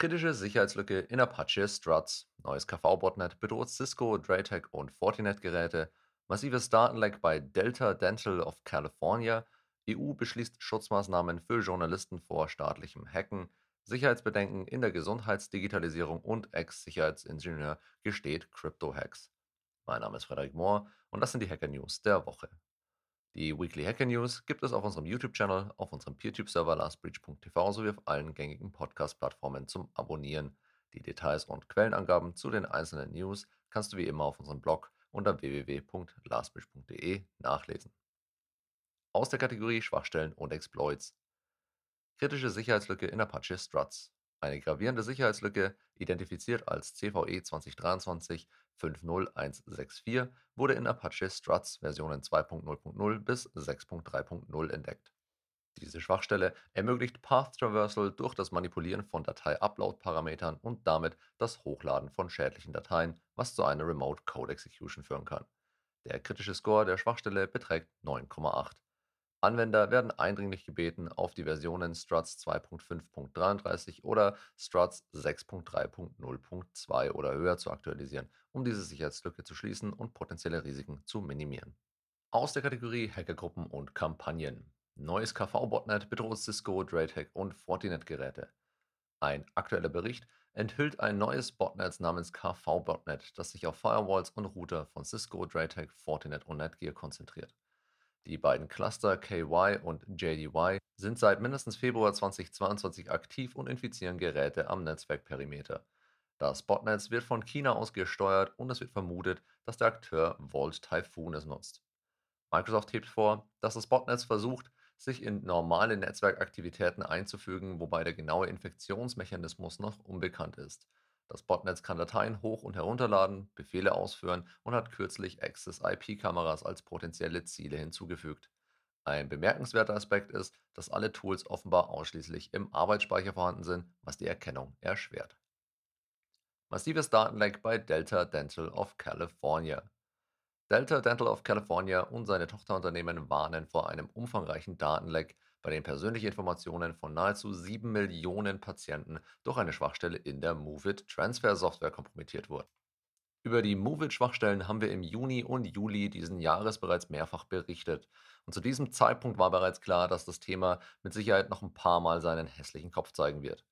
Kritische Sicherheitslücke in Apache Struts. Neues KV-Botnet bedroht Cisco, Draytech und Fortinet-Geräte. Massives Datenleck bei Delta Dental of California. EU beschließt Schutzmaßnahmen für Journalisten vor staatlichem Hacken. Sicherheitsbedenken in der Gesundheitsdigitalisierung und Ex-Sicherheitsingenieur gesteht Crypto-Hacks. Mein Name ist Frederik Mohr und das sind die Hacker News der Woche. Die Weekly Hacker News gibt es auf unserem YouTube-Channel, auf unserem PeerTube-Server lastbreach.tv sowie auf allen gängigen Podcast-Plattformen zum Abonnieren. Die Details und Quellenangaben zu den einzelnen News kannst du wie immer auf unserem Blog unter www.lastbridge.de nachlesen. Aus der Kategorie Schwachstellen und Exploits. Kritische Sicherheitslücke in Apache Struts. Eine gravierende Sicherheitslücke, identifiziert als CVE 2023 50164, wurde in Apache Struts Versionen 2.0.0 bis 6.3.0 entdeckt. Diese Schwachstelle ermöglicht Path Traversal durch das Manipulieren von Datei-Upload-Parametern und damit das Hochladen von schädlichen Dateien, was zu einer Remote Code Execution führen kann. Der kritische Score der Schwachstelle beträgt 9,8. Anwender werden eindringlich gebeten, auf die Versionen Struts 2.5.33 oder Struts 6.3.0.2 oder höher zu aktualisieren, um diese Sicherheitslücke zu schließen und potenzielle Risiken zu minimieren. Aus der Kategorie Hackergruppen und Kampagnen. Neues KV-Botnet bedroht Cisco, Draytech und Fortinet-Geräte. Ein aktueller Bericht enthüllt ein neues Botnet namens KV-Botnet, das sich auf Firewalls und Router von Cisco, Draytech, Fortinet und Netgear konzentriert. Die beiden Cluster KY und JDY sind seit mindestens Februar 2022 aktiv und infizieren Geräte am Netzwerkperimeter. Das Botnetz wird von China aus gesteuert und es wird vermutet, dass der Akteur Volt Typhoon es nutzt. Microsoft hebt vor, dass das Botnetz versucht, sich in normale Netzwerkaktivitäten einzufügen, wobei der genaue Infektionsmechanismus noch unbekannt ist. Das Botnetz kann Dateien hoch- und herunterladen, Befehle ausführen und hat kürzlich Access-IP-Kameras als potenzielle Ziele hinzugefügt. Ein bemerkenswerter Aspekt ist, dass alle Tools offenbar ausschließlich im Arbeitsspeicher vorhanden sind, was die Erkennung erschwert. Massives Datenleck bei Delta Dental of California. Delta Dental of California und seine Tochterunternehmen warnen vor einem umfangreichen Datenleck, bei dem persönliche Informationen von nahezu 7 Millionen Patienten durch eine Schwachstelle in der MOVEit Transfer Software kompromittiert wurden. Über die MOVEit-Schwachstellen haben wir im Juni und Juli diesen Jahres bereits mehrfach berichtet. Und zu diesem Zeitpunkt war bereits klar, dass das Thema mit Sicherheit noch ein paar Mal seinen hässlichen Kopf zeigen wird.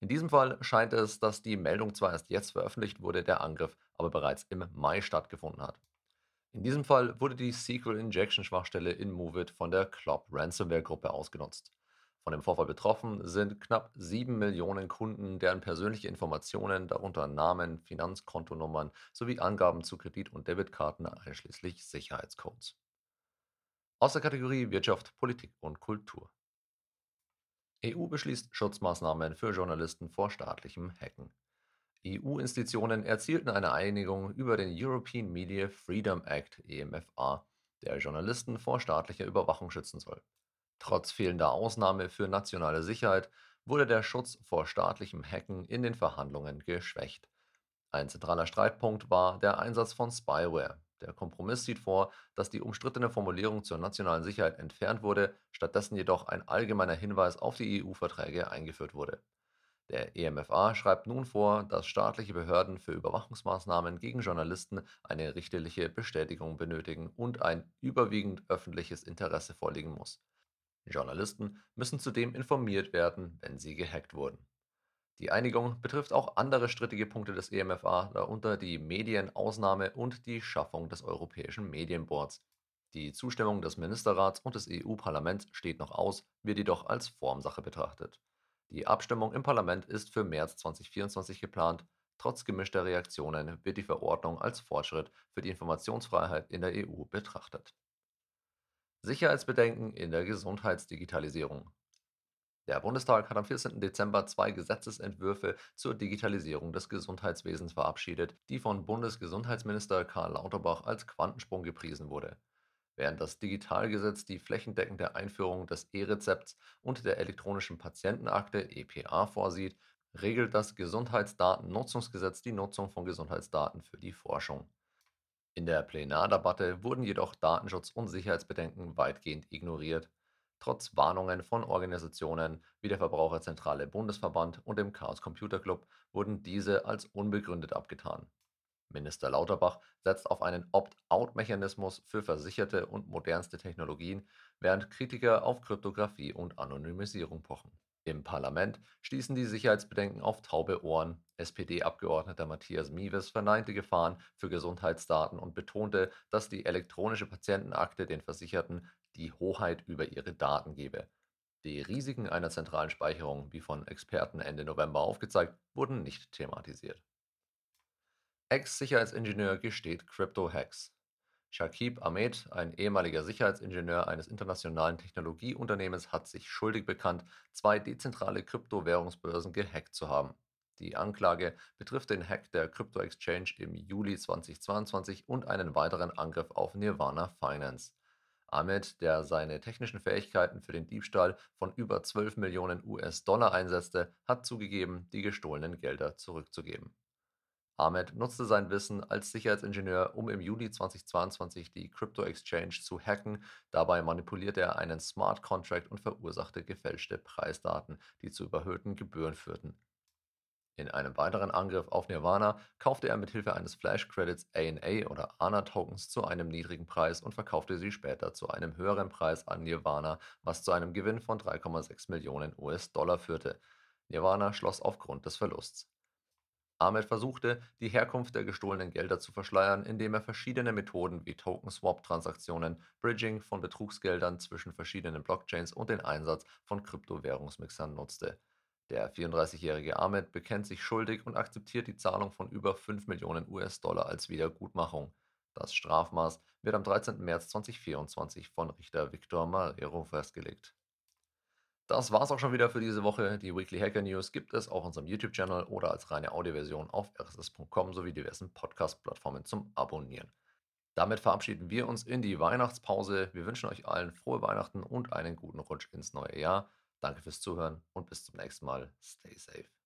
In diesem Fall scheint es, dass die Meldung zwar erst jetzt veröffentlicht wurde, der Angriff aber bereits im Mai stattgefunden hat. In diesem Fall wurde die SQL Injection Schwachstelle in MOVEit von der Clop Ransomware Gruppe ausgenutzt. Von dem Vorfall betroffen sind knapp 7 Millionen Kunden, deren persönliche Informationen, darunter Namen, Finanzkontonummern sowie Angaben zu Kredit- und Debitkarten einschließlich Sicherheitscodes. Aus der Kategorie Wirtschaft, Politik und Kultur. EU beschließt Schutzmaßnahmen für Journalisten vor staatlichem Hacken. EU-Institutionen erzielten eine Einigung über den European Media Freedom Act EMFA, der Journalisten vor staatlicher Überwachung schützen soll. Trotz fehlender Ausnahme für nationale Sicherheit wurde der Schutz vor staatlichem Hacken in den Verhandlungen geschwächt. Ein zentraler Streitpunkt war der Einsatz von Spyware. Der Kompromiss sieht vor, dass die umstrittene Formulierung zur nationalen Sicherheit entfernt wurde, stattdessen jedoch ein allgemeiner Hinweis auf die EU-Verträge eingeführt wurde. Der EMFA schreibt nun vor, dass staatliche Behörden für Überwachungsmaßnahmen gegen Journalisten eine richterliche Bestätigung benötigen und ein überwiegend öffentliches Interesse vorliegen muss. Journalisten müssen zudem informiert werden, wenn sie gehackt wurden. Die Einigung betrifft auch andere strittige Punkte des EMFA, darunter die Medienausnahme und die Schaffung des Europäischen Medienboards. Die Zustimmung des Ministerrats und des EU-Parlaments steht noch aus, wird jedoch als Formsache betrachtet. Die Abstimmung im Parlament ist für März 2024 geplant. Trotz gemischter Reaktionen wird die Verordnung als Fortschritt für die Informationsfreiheit in der EU betrachtet. Sicherheitsbedenken in der Gesundheitsdigitalisierung. Der Bundestag hat am 14. Dezember zwei Gesetzesentwürfe zur Digitalisierung des Gesundheitswesens verabschiedet, die von Bundesgesundheitsminister Karl Lauterbach als Quantensprung gepriesen wurde. Während das Digitalgesetz die flächendeckende Einführung des E-Rezepts und der elektronischen Patientenakte EPA vorsieht, regelt das Gesundheitsdatennutzungsgesetz die Nutzung von Gesundheitsdaten für die Forschung. In der Plenardebatte wurden jedoch Datenschutz- und Sicherheitsbedenken weitgehend ignoriert. Trotz Warnungen von Organisationen wie der Verbraucherzentrale Bundesverband und dem Chaos Computer Club wurden diese als unbegründet abgetan. Minister Lauterbach setzt auf einen Opt-out-Mechanismus für versicherte und modernste Technologien, während Kritiker auf Kryptographie und Anonymisierung pochen. Im Parlament stießen die Sicherheitsbedenken auf taube Ohren. SPD-Abgeordneter Matthias Miewes verneinte Gefahren für Gesundheitsdaten und betonte, dass die elektronische Patientenakte den Versicherten die Hoheit über ihre Daten gebe. Die Risiken einer zentralen Speicherung, wie von Experten Ende November aufgezeigt, wurden nicht thematisiert. Ex-Sicherheitsingenieur gesteht Crypto-Hacks. Shakib Ahmed, ein ehemaliger Sicherheitsingenieur eines internationalen Technologieunternehmens, hat sich schuldig bekannt, zwei dezentrale Kryptowährungsbörsen gehackt zu haben. Die Anklage betrifft den Hack der Crypto-Exchange im Juli 2022 und einen weiteren Angriff auf Nirvana Finance. Ahmed, der seine technischen Fähigkeiten für den Diebstahl von über 12 Millionen US-Dollar einsetzte, hat zugegeben, die gestohlenen Gelder zurückzugeben. Ahmed nutzte sein Wissen als Sicherheitsingenieur, um im Juli 2022 die Crypto-Exchange zu hacken. Dabei manipulierte er einen Smart Contract und verursachte gefälschte Preisdaten, die zu überhöhten Gebühren führten. In einem weiteren Angriff auf Nirvana kaufte er mit Hilfe eines Flash-Credits ANA oder ANA-Tokens zu einem niedrigen Preis und verkaufte sie später zu einem höheren Preis an Nirvana, was zu einem Gewinn von 3,6 Millionen US-Dollar führte. Nirvana schloss aufgrund des Verlusts. Ahmed versuchte, die Herkunft der gestohlenen Gelder zu verschleiern, indem er verschiedene Methoden wie Token-Swap-Transaktionen, Bridging von Betrugsgeldern zwischen verschiedenen Blockchains und den Einsatz von Kryptowährungsmixern nutzte. Der 34-jährige Ahmed bekennt sich schuldig und akzeptiert die Zahlung von über 5 Millionen US-Dollar als Wiedergutmachung. Das Strafmaß wird am 13. März 2024 von Richter Victor Marrero festgelegt. Das war's auch schon wieder für diese Woche. Die Weekly Hacker News gibt es auf unserem YouTube-Channel oder als reine Audioversion auf rss.com sowie diversen Podcast-Plattformen zum Abonnieren. Damit verabschieden wir uns in die Weihnachtspause. Wir wünschen euch allen frohe Weihnachten und einen guten Rutsch ins neue Jahr. Danke fürs Zuhören und bis zum nächsten Mal. Stay safe.